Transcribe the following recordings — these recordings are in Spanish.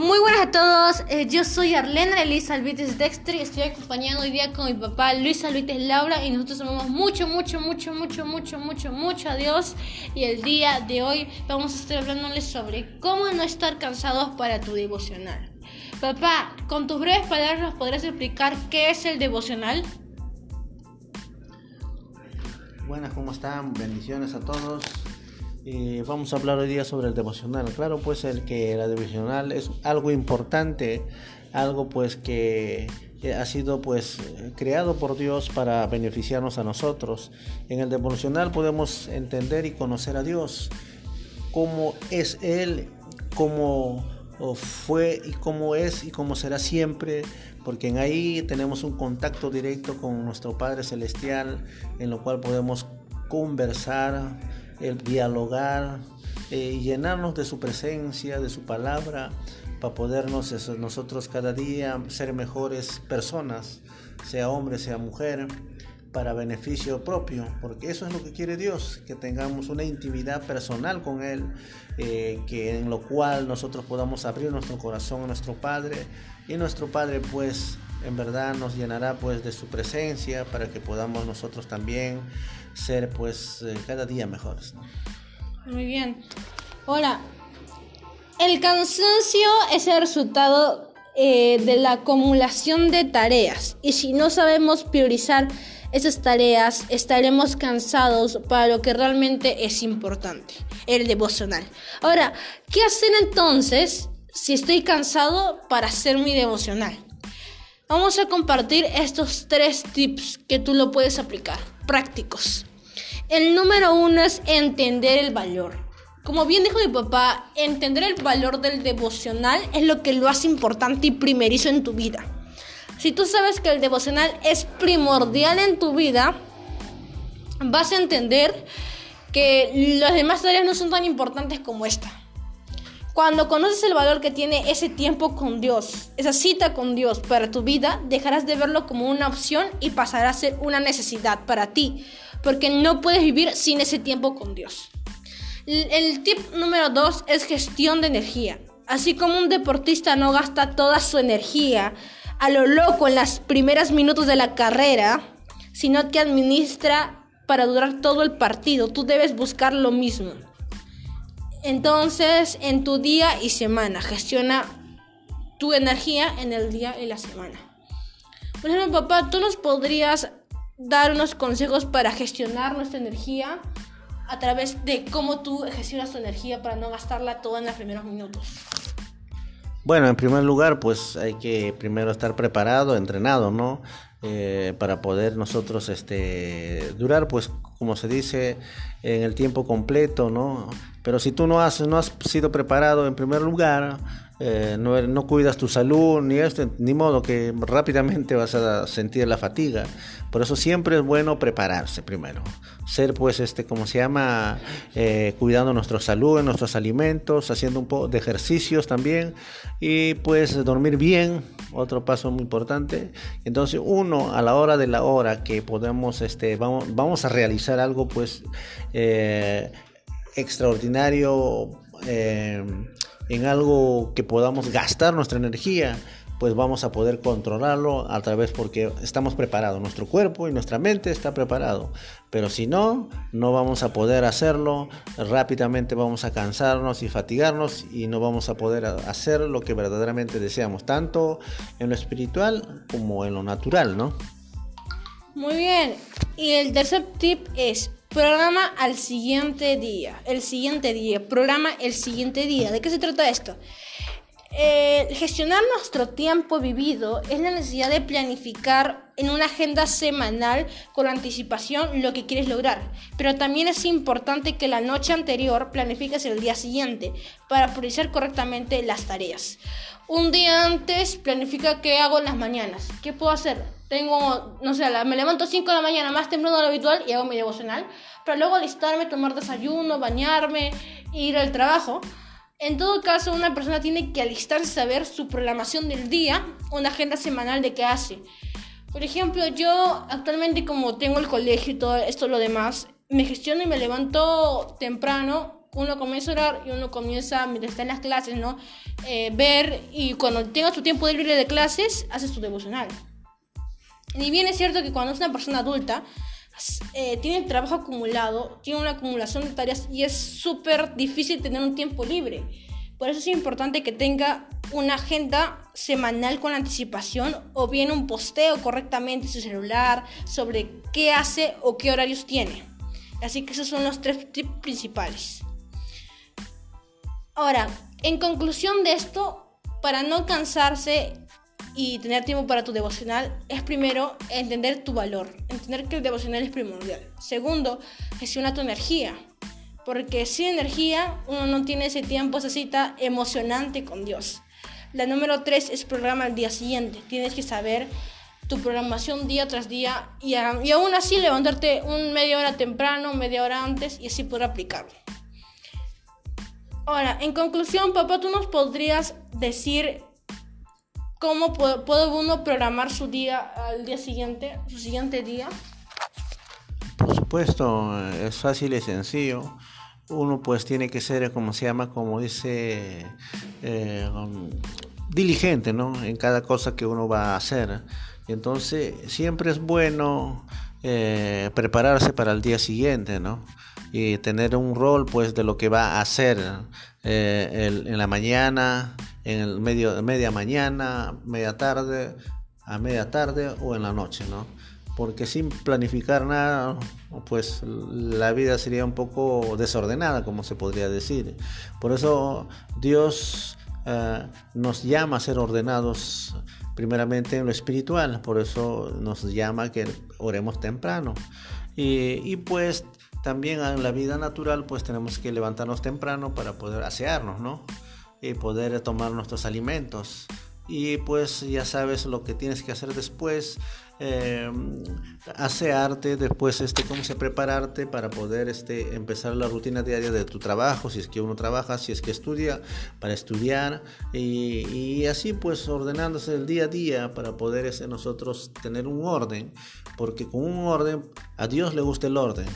Muy buenas a todos, eh, yo soy Arlena Elisa Alvites Dexter y estoy acompañando hoy día con mi papá Luis Alvites Laura y nosotros amamos mucho, mucho, mucho, mucho, mucho, mucho, mucho a Dios y el día de hoy vamos a estar hablándoles sobre cómo no estar cansados para tu devocional. Papá, con tus breves palabras nos podrás explicar qué es el devocional. Buenas, ¿cómo están? Bendiciones a todos. Eh, vamos a hablar hoy día sobre el devocional. Claro, pues el que la devocional es algo importante, algo pues que ha sido pues creado por Dios para beneficiarnos a nosotros. En el devocional podemos entender y conocer a Dios, cómo es Él, cómo fue y cómo es y cómo será siempre, porque en ahí tenemos un contacto directo con nuestro Padre Celestial, en lo cual podemos conversar, el dialogar, eh, llenarnos de su presencia, de su palabra, para podernos nosotros cada día ser mejores personas, sea hombre, sea mujer, para beneficio propio, porque eso es lo que quiere Dios, que tengamos una intimidad personal con Él, eh, que en lo cual nosotros podamos abrir nuestro corazón a nuestro Padre y nuestro Padre pues en verdad nos llenará pues de su presencia para que podamos nosotros también ser pues eh, cada día mejores. Muy bien. Ahora, el cansancio es el resultado eh, de la acumulación de tareas y si no sabemos priorizar esas tareas estaremos cansados para lo que realmente es importante, el devocional. Ahora, ¿qué hacer entonces si estoy cansado para hacer mi devocional? Vamos a compartir estos tres tips que tú lo puedes aplicar, prácticos. El número uno es entender el valor. Como bien dijo mi papá, entender el valor del devocional es lo que lo hace importante y primerizo en tu vida. Si tú sabes que el devocional es primordial en tu vida, vas a entender que las demás tareas no son tan importantes como esta. Cuando conoces el valor que tiene ese tiempo con Dios, esa cita con Dios para tu vida, dejarás de verlo como una opción y pasará a ser una necesidad para ti, porque no puedes vivir sin ese tiempo con Dios. El tip número dos es gestión de energía. Así como un deportista no gasta toda su energía a lo loco en las primeras minutos de la carrera, sino que administra para durar todo el partido, tú debes buscar lo mismo. Entonces, en tu día y semana, gestiona tu energía en el día y la semana. Por ejemplo, papá, ¿tú nos podrías dar unos consejos para gestionar nuestra energía a través de cómo tú gestionas tu energía para no gastarla toda en los primeros minutos? Bueno, en primer lugar, pues hay que primero estar preparado, entrenado, ¿no? Eh, para poder nosotros este, durar, pues como se dice, en el tiempo completo, ¿no? Pero si tú no has, no has sido preparado en primer lugar, eh, no, no, cuidas tu salud, ni esto, ni modo que rápidamente vas a sentir la fatiga. Por eso siempre es bueno prepararse primero. Ser pues este, como se llama, eh, cuidando nuestra salud, nuestros alimentos, haciendo un poco de ejercicios también y pues dormir bien, otro paso muy importante. Entonces uno a la hora de la hora que podemos, este, vamos, vamos a realizar algo pues eh, extraordinario en algo que podamos gastar nuestra energía, pues vamos a poder controlarlo a través porque estamos preparados, nuestro cuerpo y nuestra mente está preparado. Pero si no, no vamos a poder hacerlo, rápidamente vamos a cansarnos y fatigarnos y no vamos a poder hacer lo que verdaderamente deseamos, tanto en lo espiritual como en lo natural, ¿no? Muy bien. Y el tercer tip es Programa al siguiente día. El siguiente día. Programa el siguiente día. ¿De qué se trata esto? Eh, gestionar nuestro tiempo vivido es la necesidad de planificar en una agenda semanal con anticipación lo que quieres lograr. Pero también es importante que la noche anterior planifiques el día siguiente para priorizar correctamente las tareas. Un día antes planifica qué hago en las mañanas. ¿Qué puedo hacer? Tengo, no sé, me levanto 5 de la mañana más temprano de lo habitual y hago mi devocional, pero luego alistarme, tomar desayuno, bañarme, ir al trabajo. En todo caso, una persona tiene que alistarse, saber su programación del día, una agenda semanal de qué hace. Por ejemplo, yo actualmente como tengo el colegio y todo esto lo demás, me gestiono y me levanto temprano uno comienza a orar y uno comienza, mientras está en las clases, ¿no? Eh, ver y cuando tengas tu tiempo libre de clases, haces tu devocional. Y bien es cierto que cuando es una persona adulta, eh, tiene trabajo acumulado, tiene una acumulación de tareas y es súper difícil tener un tiempo libre. Por eso es importante que tenga una agenda semanal con anticipación o bien un posteo correctamente en su celular sobre qué hace o qué horarios tiene. Así que esos son los tres tips principales. Ahora, en conclusión de esto, para no cansarse y tener tiempo para tu devocional, es primero entender tu valor, entender que el devocional es primordial. Segundo, gestiona tu energía, porque sin energía uno no tiene ese tiempo, esa cita emocionante con Dios. La número tres es programa al día siguiente. Tienes que saber tu programación día tras día y, y aún así levantarte un media hora temprano, media hora antes y así poder aplicarlo. Ahora, en conclusión, papá, tú nos podrías decir cómo puede uno programar su día al día siguiente, su siguiente día. Por supuesto, es fácil y sencillo. Uno pues tiene que ser, como se llama, como dice, eh, diligente, ¿no? En cada cosa que uno va a hacer. Entonces, siempre es bueno eh, prepararse para el día siguiente, ¿no? y tener un rol pues de lo que va a hacer eh, en la mañana, en el medio, media mañana, media tarde, a media tarde o en la noche, ¿no? Porque sin planificar nada, pues la vida sería un poco desordenada, como se podría decir. Por eso Dios eh, nos llama a ser ordenados primeramente en lo espiritual, por eso nos llama que oremos temprano. Y, y pues también en la vida natural pues tenemos que levantarnos temprano para poder asearnos, ¿no? Y poder tomar nuestros alimentos. Y pues ya sabes lo que tienes que hacer después, eh, asearte, después este, cómo se prepararte para poder este, empezar la rutina diaria de tu trabajo, si es que uno trabaja, si es que estudia, para estudiar. Y, y así pues ordenándose el día a día para poder este, nosotros tener un orden, porque con un orden a Dios le gusta el orden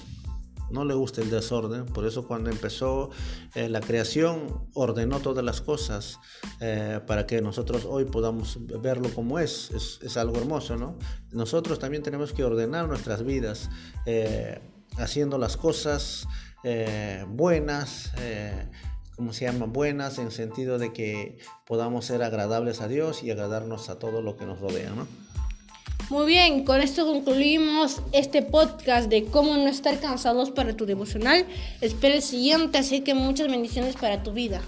no le gusta el desorden, por eso cuando empezó eh, la creación ordenó todas las cosas eh, para que nosotros hoy podamos verlo como es. es, algo hermoso, ¿no? Nosotros también tenemos que ordenar nuestras vidas eh, haciendo las cosas buenas. como se llama? Buenas en sentido de que podamos ser agradables a Dios y agradarnos a todo lo que nos rodea, ¿no? Muy bien, con esto concluimos este podcast de cómo no estar cansados para tu devocional. Espero el siguiente, así que muchas bendiciones para tu vida.